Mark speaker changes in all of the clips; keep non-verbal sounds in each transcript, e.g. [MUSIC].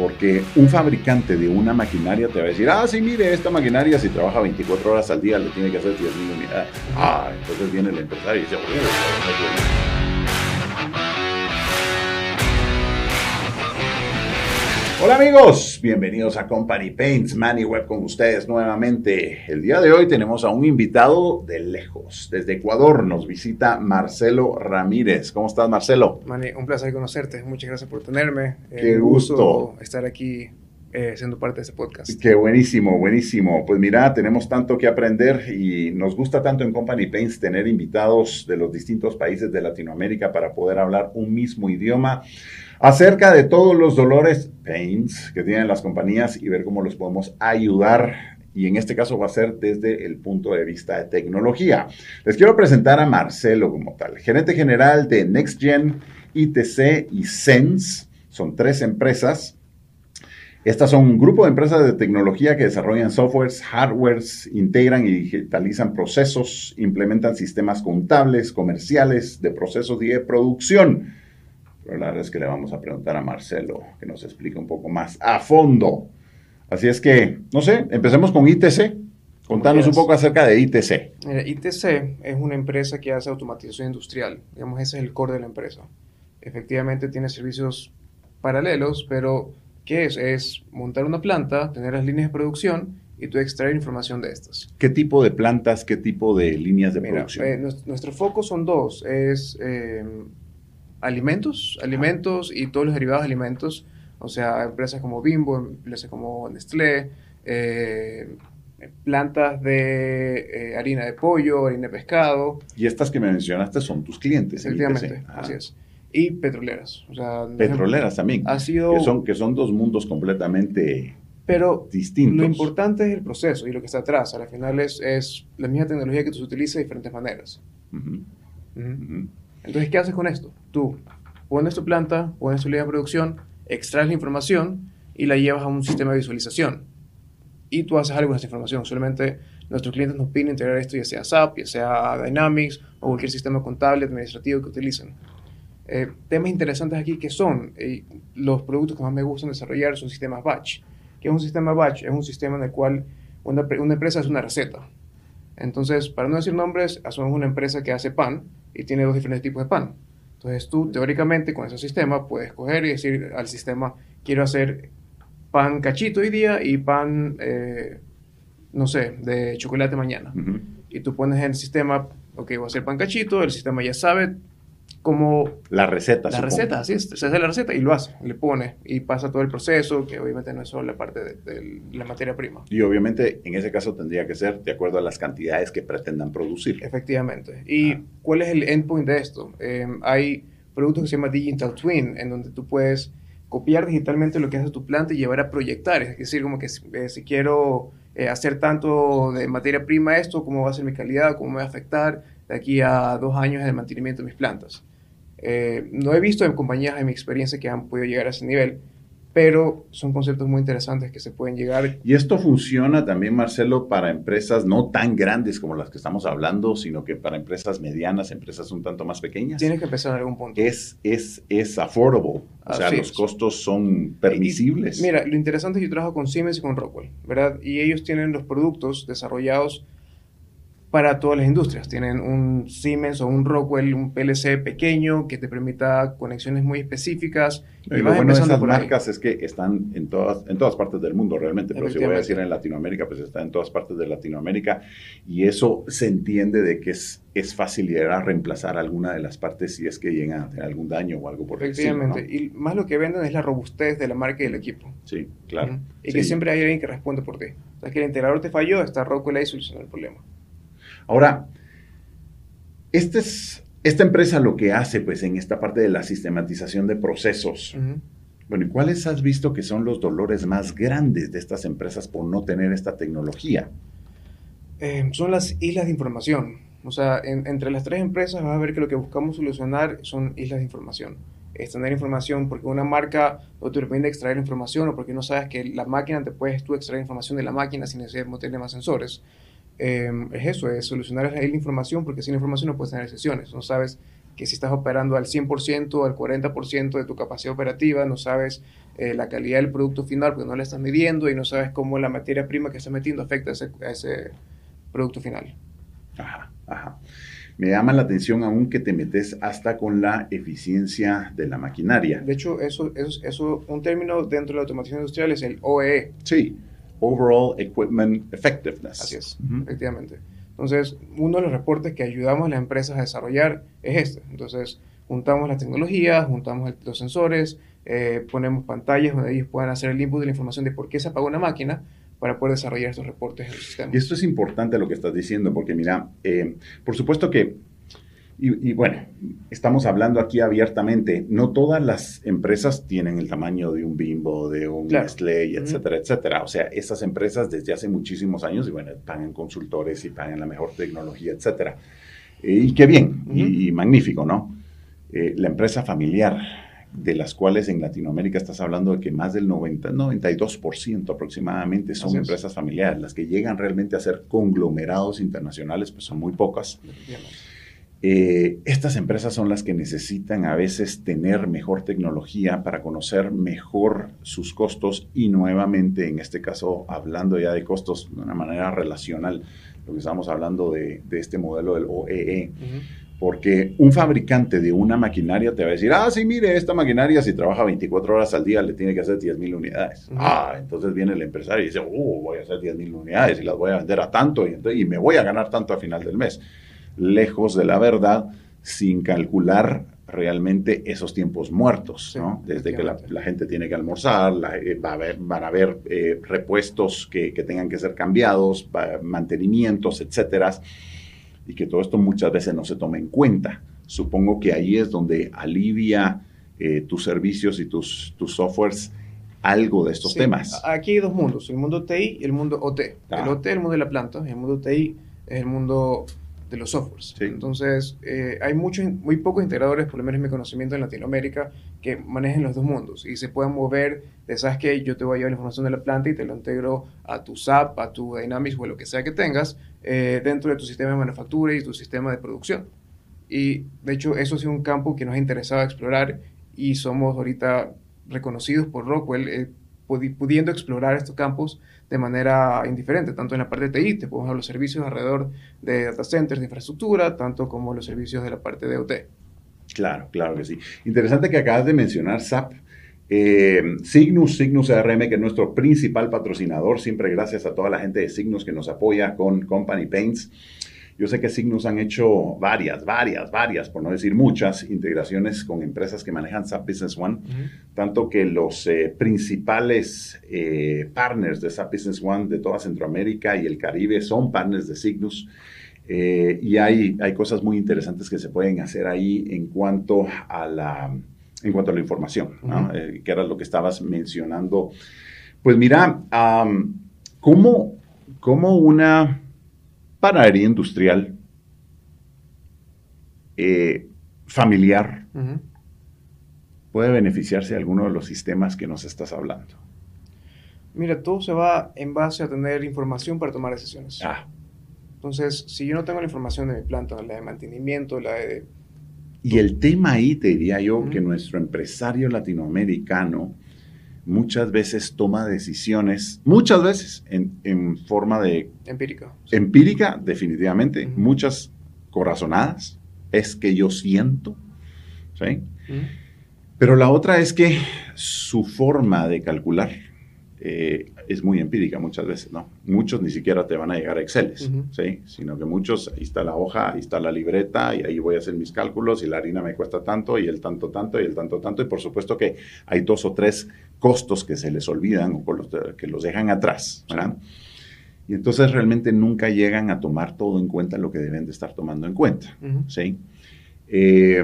Speaker 1: Porque un fabricante de una maquinaria te va a decir, ah, sí, mire, esta maquinaria si trabaja 24 horas al día le tiene que hacer 10.000 unidades. Ah, entonces viene el empresario y dice, oye, Hola amigos, bienvenidos a Company Paints, Manny Web con ustedes nuevamente. El día de hoy tenemos a un invitado de lejos, desde Ecuador nos visita Marcelo Ramírez. ¿Cómo estás Marcelo?
Speaker 2: Manny, un placer conocerte, muchas gracias por tenerme.
Speaker 1: Qué gusto.
Speaker 2: estar aquí eh, siendo parte de este podcast.
Speaker 1: Qué buenísimo, buenísimo. Pues mira, tenemos tanto que aprender y nos gusta tanto en Company Paints tener invitados de los distintos países de Latinoamérica para poder hablar un mismo idioma acerca de todos los dolores pains que tienen las compañías y ver cómo los podemos ayudar. Y en este caso va a ser desde el punto de vista de tecnología. Les quiero presentar a Marcelo como tal, gerente general de NextGen, ITC y Sense. Son tres empresas. Estas son un grupo de empresas de tecnología que desarrollan softwares, hardwares, integran y digitalizan procesos, implementan sistemas contables, comerciales, de procesos y de producción pero la verdad es que le vamos a preguntar a Marcelo que nos explique un poco más a fondo. Así es que, no sé, empecemos con ITC. Contanos un poco acerca de ITC.
Speaker 2: ITC es una empresa que hace automatización industrial. Digamos, ese es el core de la empresa. Efectivamente tiene servicios paralelos, pero ¿qué es? Es montar una planta, tener las líneas de producción y tú extraer información de estas.
Speaker 1: ¿Qué tipo de plantas, qué tipo de líneas de producción?
Speaker 2: Eh, nuestro, foco son dos. Es eh, alimentos, alimentos y todos los derivados de alimentos, o sea, empresas como Bimbo, empresas como Nestlé, eh, plantas de eh, harina de pollo, harina de pescado.
Speaker 1: Y estas que me mencionaste son tus clientes.
Speaker 2: Efectivamente, así es. Y petroleras. O sea,
Speaker 1: petroleras también.
Speaker 2: Ha sido...
Speaker 1: Que son, que son dos mundos completamente
Speaker 2: pero
Speaker 1: distintos.
Speaker 2: Lo importante es el proceso y lo que está atrás. Al final es, es la misma tecnología que se utiliza de diferentes maneras. Entonces, ¿qué haces con esto? Tú pones tu planta, pones tu línea de producción, extraes la información y la llevas a un sistema de visualización. Y tú haces algo con esa información. Solamente nuestros clientes nos piden integrar esto, ya sea SAP, ya sea Dynamics o cualquier sistema contable, administrativo que utilicen. Eh, temas interesantes aquí que son eh, los productos que más me gustan desarrollar son sistemas batch. ¿Qué es un sistema batch? Es un sistema en el cual una, una empresa hace una receta. Entonces, para no decir nombres, asumimos una empresa que hace pan y tiene dos diferentes tipos de pan. Entonces tú teóricamente con ese sistema puedes coger y decir al sistema, quiero hacer pan cachito hoy día y pan, eh, no sé, de chocolate mañana. Y tú pones en el sistema, ok, voy a hacer pan cachito, el sistema ya sabe como...
Speaker 1: La receta.
Speaker 2: La receta, así es. Se hace la receta y lo hace, le pone y pasa todo el proceso, que obviamente no es solo la parte de, la materia prima.
Speaker 1: Y obviamente en ese caso tendría que ser de acuerdo a las cantidades que pretendan producir.
Speaker 2: Efectivamente. ¿Y ah. cuál es el endpoint de esto? Eh, hay productos que se llama Digital Twin, en donde tú puedes copiar digitalmente lo que hace tu planta y llevar a proyectar. Es decir, como que si, eh, quiero eh, hacer tanto de materia prima esto, cómo va a ser mi calidad, cómo me va a afectar de aquí a dos años el mantenimiento de mis plantas. Eh, no he visto en compañías en mi experiencia que han podido llegar a ese nivel, pero son conceptos muy interesantes que se pueden llegar.
Speaker 1: Y esto funciona también, Marcelo, para empresas no tan grandes como las que estamos hablando, sino que para empresas medianas, empresas un tanto más pequeñas.
Speaker 2: Tienes que empezar en algún punto.
Speaker 1: Es, es, es affordable, o sea, los costos son permisibles.
Speaker 2: mira, lo interesante es que yo trabajo con Siemens y con Rockwell, ¿verdad? Y ellos tienen los productos desarrollados para todas las industrias. Tienen un Siemens o un Rockwell, un PLC pequeño que te permita conexiones muy específicas.
Speaker 1: Y, lo bueno de esas marcas es que están en todas, en todas partes del mundo realmente, pero si voy a decir en Latinoamérica, pues está en todas partes de Latinoamérica y eso se entiende de que es, es fácil llegar a reemplazar alguna de las partes si es que llegan a tener algún daño o algo por el estilo.
Speaker 2: Efectivamente, y más lo que venden es la robustez de la marca y del equipo.
Speaker 1: Sí, claro.
Speaker 2: Y que siempre hay alguien que responde por ti. O sea, que el integrador te falló, está Rockwell ahí solucionando el problema.
Speaker 1: Ahora, este es, esta empresa lo que hace, pues, en esta parte de la sistematización de procesos. Bueno, ¿y cuáles has visto que son los dolores más grandes de estas empresas por no tener esta tecnología?
Speaker 2: Eh, son las islas de información. O sea, entre las tres empresas vas a ver que lo que buscamos solucionar son islas de información. Es tener información porque una marca no te permite extraer información o porque no sabes que la máquina te puedes tú extraer información de la máquina sin necesidad de tener más sensores. Em, es eso, es solucionar la información, porque sin información no puedes tener sesiones, no sabes que si estás operando al 100% o al 40% de tu capacidad operativa, no sabes eh, la calidad del producto final porque no la estás midiendo y no sabes cómo la materia prima que estás metiendo afecta a ese, a ese producto final.
Speaker 1: Ajá, ajá. Me llama la atención aún que te metes hasta con la eficiencia de la maquinaria.
Speaker 2: De hecho, eso es eso, un término dentro de la automatización industrial es el OEE.
Speaker 1: Sí, Overall Equipment Effectiveness.
Speaker 2: Así es, efectivamente. Entonces, uno de los reportes que ayudamos a las empresas a desarrollar es este. Entonces, juntamos las tecnologías, juntamos los sensores, eh, ponemos pantallas donde ellos puedan hacer el input de la información de por qué se apagó una máquina para poder desarrollar estos reportes en el sistema.
Speaker 1: Y esto es importante lo que estás diciendo, porque mira, eh, por supuesto que, y, bueno, estamos hablando aquí abiertamente, no todas las empresas tienen el tamaño de un Bimbo, de un Nestlé, etcétera, etcétera. O sea, esas empresas desde hace muchísimos años, y bueno, pagan consultores y pagan la mejor tecnología, etcétera. Y qué bien, y, magnífico, ¿no? Eh, la empresa familiar, de las cuales en Latinoamérica estás hablando de que más del 90, 92% aproximadamente son empresas familiares. Las que llegan realmente a ser conglomerados internacionales, pues son muy pocas. Eh, estas empresas son las que necesitan a veces tener mejor tecnología para conocer mejor sus costos y nuevamente, en este caso, hablando ya de costos de una manera relacional, lo que estamos hablando de, este modelo del OEE. Porque un fabricante de una maquinaria te va a decir, ah, sí, mire, esta maquinaria si trabaja 24 horas al día le tiene que hacer 10 mil unidades. Ah, entonces viene el empresario y dice, uh, voy a hacer 10 mil unidades y las voy a vender a tanto y, y me voy a ganar tanto a final del mes. Lejos de la verdad, sin calcular realmente esos tiempos muertos, ¿no? Desde que la, gente tiene que almorzar, eh, va a haber, van a haber eh, repuestos que, que, tengan que ser cambiados, mantenimientos, etcétera y que todo esto muchas veces no se toma en cuenta. Supongo que ahí es donde alivia eh, tus servicios y tus, tus softwares algo de estos temas.
Speaker 2: Aquí hay dos mundos, el mundo TI y el mundo OT. El OT es el mundo de la planta, el mundo TI es el mundo de los softwares. Entonces, eh, hay muchos, muy pocos integradores, por lo menos en mi conocimiento en Latinoamérica, que manejen los dos mundos y se pueden mover de, ¿sabes que Yo te voy a llevar la información de la planta y te lo integro a tu SAP, a tu Dynamics o lo que sea que tengas eh, dentro de tu sistema de manufactura y tu sistema de producción. Y de hecho, eso ha sido un campo que nos ha interesado explorar y somos ahorita reconocidos por Rockwell, eh, pudiendo explorar estos campos de manera indiferente, tanto en la parte de TI, te podemos los servicios alrededor de data centers, de infraestructura, tanto como los servicios de la parte de OT.
Speaker 1: Claro, claro que sí. Interesante que acabas de mencionar SAP. Eh, Signus, Signus ARM, que es nuestro principal patrocinador, siempre gracias a toda la gente de Signus que nos apoya con Company Paints. Yo sé que Signus han hecho varias, varias, varias, por no decir muchas, integraciones con empresas que manejan SAP Business One, tanto que los eh, principales eh, partners de SAP Business One de toda Centroamérica y el Caribe son partners de Signus. Eh, y hay, hay cosas muy interesantes que se pueden hacer ahí en cuanto a la, en cuanto a la información, que era lo que estabas mencionando. Pues mira, ¿cómo, ¿cómo una panadería industrial eh, familiar puede beneficiarse de alguno de los sistemas que nos estás hablando?
Speaker 2: Mira, todo se va en base a tener información para tomar decisiones. Ah. Entonces, si yo no tengo la información de mi planta, la de mantenimiento, la de...
Speaker 1: Y el tema ahí, te diría yo, que nuestro empresario latinoamericano muchas veces toma decisiones, muchas veces en, forma de...
Speaker 2: Empírica.
Speaker 1: Empírica, definitivamente. Muchas corazonadas. Es que yo siento. ¿sí? Pero la otra es que su forma de calcular eh, es muy empírica muchas veces, ¿no? Muchos ni siquiera te van a llegar a Excel, ¿sí? Sino que muchos, ahí está la hoja, ahí está la libreta, y ahí voy a hacer mis cálculos, y la harina me cuesta tanto, y el tanto, tanto, y el tanto, tanto, y por supuesto que hay dos o tres costos que se les olvidan o los, que los dejan atrás, ¿verdad? Y entonces realmente nunca llegan a tomar todo en cuenta lo que deben de estar tomando en cuenta, ¿sí? Eh,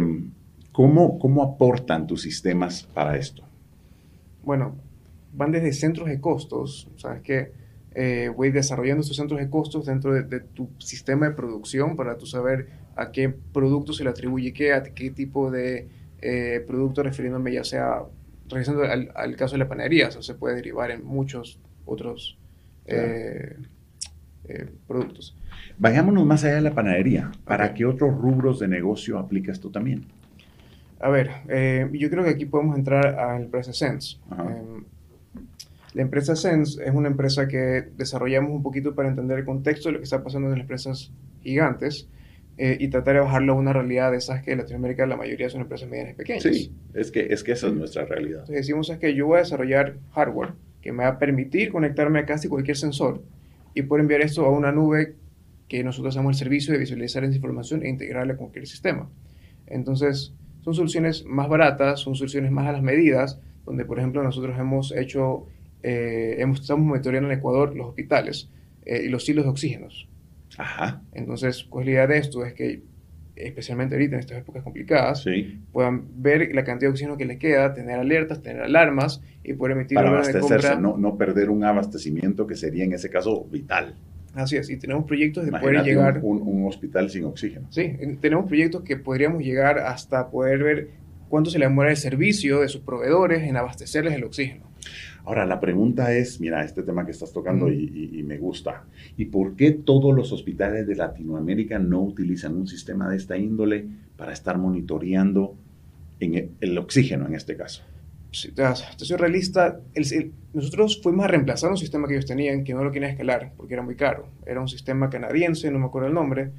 Speaker 1: ¿cómo, ¿Cómo aportan tus sistemas para esto?
Speaker 2: Bueno, van desde centros de costos, sabes que eh, voy desarrollando estos centros de costos dentro de, tu sistema de producción para tú saber a qué producto se le atribuye qué, a qué tipo de eh, producto refiriéndome ya sea, regresando al, caso de la panadería, eso se puede derivar en muchos otros eh, eh, productos.
Speaker 1: Vayámonos más allá de la panadería. ¿Para qué otros rubros de negocio aplicas tú también?
Speaker 2: A ver, eh, yo creo que aquí podemos entrar a la empresa Sense. Eh, la empresa Sense es una empresa que desarrollamos un poquito para entender el contexto de lo que está pasando en las empresas gigantes eh, y tratar de bajarlo a una realidad de esas que en Latinoamérica la mayoría son empresas medianas y pequeñas.
Speaker 1: Sí, es que, es que esa es nuestra realidad.
Speaker 2: Entonces decimos es que yo voy a desarrollar hardware que me va a permitir conectarme a casi cualquier sensor y poder enviar esto a una nube que nosotros hacemos el servicio de visualizar esa información e integrarla con cualquier sistema. Entonces, son soluciones más baratas, son soluciones más a las medidas, donde por ejemplo nosotros hemos hecho, eh, hemos, estamos monitoreando en Ecuador los hospitales eh, y los hilos de oxígenos.
Speaker 1: Ajá.
Speaker 2: Entonces, pues la idea de esto es que, especialmente ahorita en estas épocas complicadas,
Speaker 1: Sí.
Speaker 2: puedan ver la cantidad de oxígeno que les queda, tener alertas, tener alarmas y poder emitir
Speaker 1: Para
Speaker 2: de
Speaker 1: abastecerse,
Speaker 2: compra.
Speaker 1: no, no perder un abastecimiento que sería en ese caso vital.
Speaker 2: Así es, y tenemos proyectos de poder llegar...
Speaker 1: un, un- un hospital sin oxígeno.
Speaker 2: Sí, en- tenemos proyectos que podríamos llegar hasta poder ver cuánto se le demora el servicio de sus proveedores en abastecerles el oxígeno.
Speaker 1: Ahora, la pregunta es, mira, este tema que estás tocando
Speaker 2: Ujú.
Speaker 1: y, y- y me gusta. ¿Y por qué todos los hospitales de Latinoamérica no utilizan un sistema de esta índole para estar monitoreando en el, el oxígeno en este caso?
Speaker 2: Si te, te soy realista, el- el- nosotros fuimos a reemplazar un sistema que ellos tenían que no lo querían escalar porque era muy caro. Era un sistema canadiense, no me acuerdo el nombre,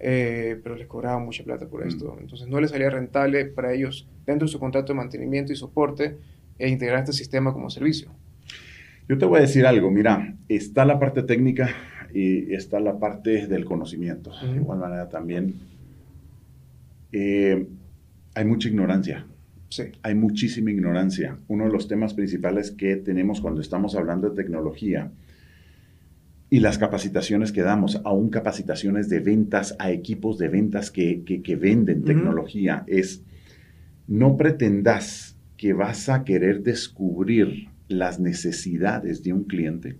Speaker 2: eh, pero les cobraban mucha plata por
Speaker 1: Mm.
Speaker 2: esto. Entonces no les salía rentable para ellos, dentro de su contrato de mantenimiento y soporte, e integrar este sistema como servicio.
Speaker 1: Yo te voy a decir algo, mira, está la parte técnica y está la parte del conocimiento. De igual manera también eh, hay mucha ignorancia.
Speaker 2: Sí,
Speaker 1: hay muchísima ignorancia. Uno de los temas principales que tenemos cuando estamos hablando de tecnología y las capacitaciones que damos, aún capacitaciones de ventas a equipos de ventas que, que- que venden tecnología, es no pretendas que vas a querer descubrir las necesidades de un cliente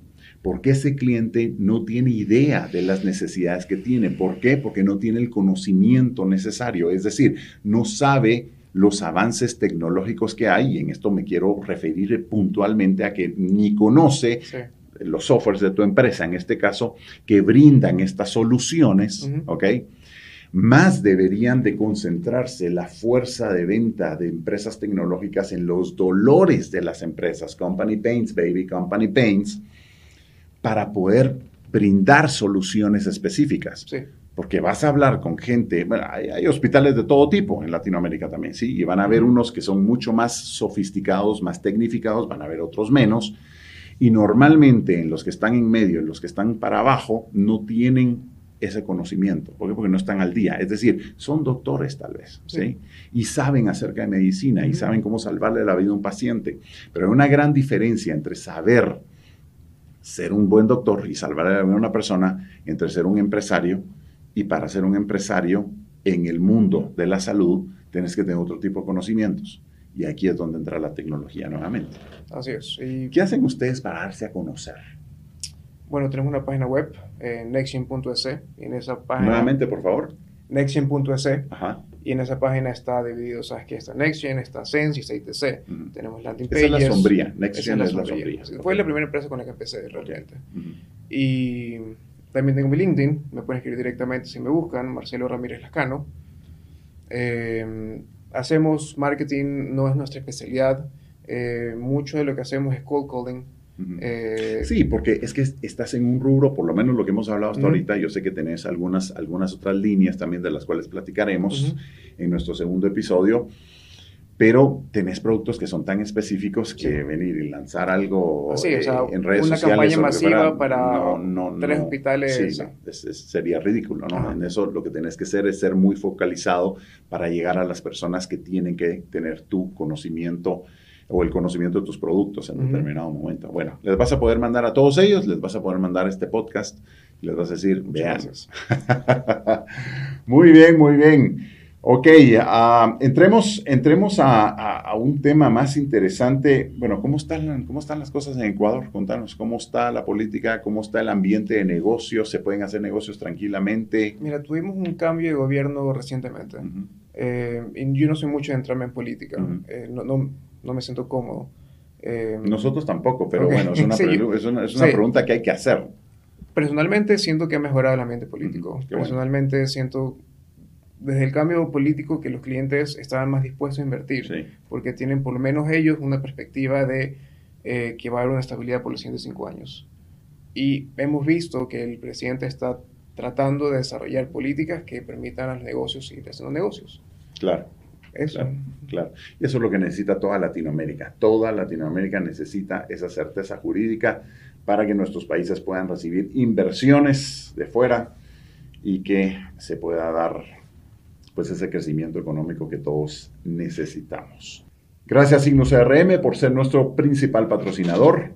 Speaker 1: porque ese cliente no tiene idea de las necesidades que tiene. ¿Por qué? Porque no tiene el conocimiento necesario, es decir, no sabe los avances tecnológicos que hay, y en esto me quiero referir puntualmente a que ni conoce
Speaker 2: sí.
Speaker 1: los softwares de tu empresa, en este caso, que brindan estas soluciones. ¿ok? Más deberían de concentrarse la fuerza de venta de empresas tecnológicas en los dolores de las empresas, Company Pains, baby, Company Pains, para poder brindar soluciones específicas.
Speaker 2: sí.
Speaker 1: Porque vas a hablar con gente, bueno, hay, hay hospitales de todo tipo en Latinoamérica también, ¿sí? Y van a haber unos que son mucho más sofisticados, más tecnificados, van a haber otros menos. Y normalmente en los que están en medio, en los que están para abajo, no tienen ese conocimiento. ¿Por qué? Porque no están al día. Es decir, son doctores tal vez, ¿sí?
Speaker 2: Sí.
Speaker 1: Y saben acerca de medicina y saben cómo salvarle la vida a un paciente. Pero hay una gran diferencia entre saber ser un buen doctor y salvarle la vida a una persona, entre ser un empresario y para ser un empresario en el mundo de la salud tienes que tener otro tipo de conocimientos. Y aquí es donde entra la tecnología nuevamente.
Speaker 2: Así es. Y
Speaker 1: ¿Qué hacen ustedes para darse a conocer?
Speaker 2: Bueno, tenemos una página web, eh, nextgen.es, y en esa página...
Speaker 1: Nuevamente, por favor.
Speaker 2: Nextgen.es,
Speaker 1: Ajá.
Speaker 2: y en esa página está dividido, sabes que está Nextgen, está Sense y está ITC. Tenemos landing
Speaker 1: Esa es
Speaker 2: pages.
Speaker 1: la sombría. NextGen es la sombría.
Speaker 2: Fue la primera empresa con la que empecé realmente. Y también tengo mi LinkedIn, me pueden escribir directamente si me buscan, Marcelo Ramírez Lascano. Eh, hacemos marketing, no es nuestra especialidad. Eh, mucho de lo que hacemos es cold calling. Eh,
Speaker 1: Sí, porque es que estás en un rubro, por lo menos lo que hemos hablado hasta
Speaker 2: Ujú.
Speaker 1: ahorita, yo sé que tenés algunas, algunas otras líneas también de las cuales platicaremos en nuestro segundo episodio, pero tenés productos que son tan específicos que
Speaker 2: Sí.
Speaker 1: venir y lanzar algo
Speaker 2: Sí, o sea,
Speaker 1: eh, en redes
Speaker 2: una
Speaker 1: sociales
Speaker 2: campaña
Speaker 1: lo que
Speaker 2: masiva para tres hospitales,
Speaker 1: sí,
Speaker 2: sí.
Speaker 1: no, es- es- sería ridículo, ¿no?
Speaker 2: Ajá.
Speaker 1: En eso lo que tenés que hacer es ser muy focalizado para llegar a las personas que tienen que tener tu conocimiento o el conocimiento de tus productos en
Speaker 2: Ujú.
Speaker 1: determinado momento. Bueno, les vas a poder mandar a todos ellos, les vas a poder mandar este podcast, y les vas a decir, vean. [LAUGHS] muy bien, muy bien. Ok, ah, entremos, entremos a, a- a un tema más interesante. Bueno, ¿cómo están, ¿cómo están las cosas en Ecuador? Contanos, ¿cómo está la política? ¿Cómo está el ambiente de negocios? ¿Se pueden hacer negocios tranquilamente?
Speaker 2: Mira, tuvimos un cambio de gobierno recientemente.
Speaker 1: Ujú.
Speaker 2: Eh, y yo no soy mucho de entrarme en política.
Speaker 1: Ujú.
Speaker 2: Eh, no, no, no me siento cómodo. Eh,
Speaker 1: Nosotros tampoco, pero bueno, es una, [LAUGHS]
Speaker 2: sí,
Speaker 1: es una, es una
Speaker 2: sí.
Speaker 1: pregunta que hay que hacer.
Speaker 2: Personalmente siento que ha mejorado el ambiente político. Personalmente siento desde el cambio político que los clientes estaban más dispuestos a invertir, porque tienen por lo menos ellos una perspectiva de eh, que va a haber una estabilidad por los siguientes cinco años. Y hemos visto que el presidente está tratando de desarrollar políticas que permitan a los negocios seguir haciendo negocios.
Speaker 1: Claro. Eso. Claro, Y eso es lo que necesita toda Latinoamérica. Toda Latinoamérica necesita esa certeza jurídica para que nuestros países puedan recibir inversiones de fuera y que se pueda dar pues ese crecimiento económico que todos necesitamos. Gracias Signos CRM por ser nuestro principal patrocinador.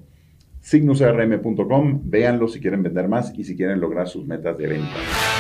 Speaker 1: SignusCRM.com, véanlo si quieren vender más y si quieren lograr sus metas de venta.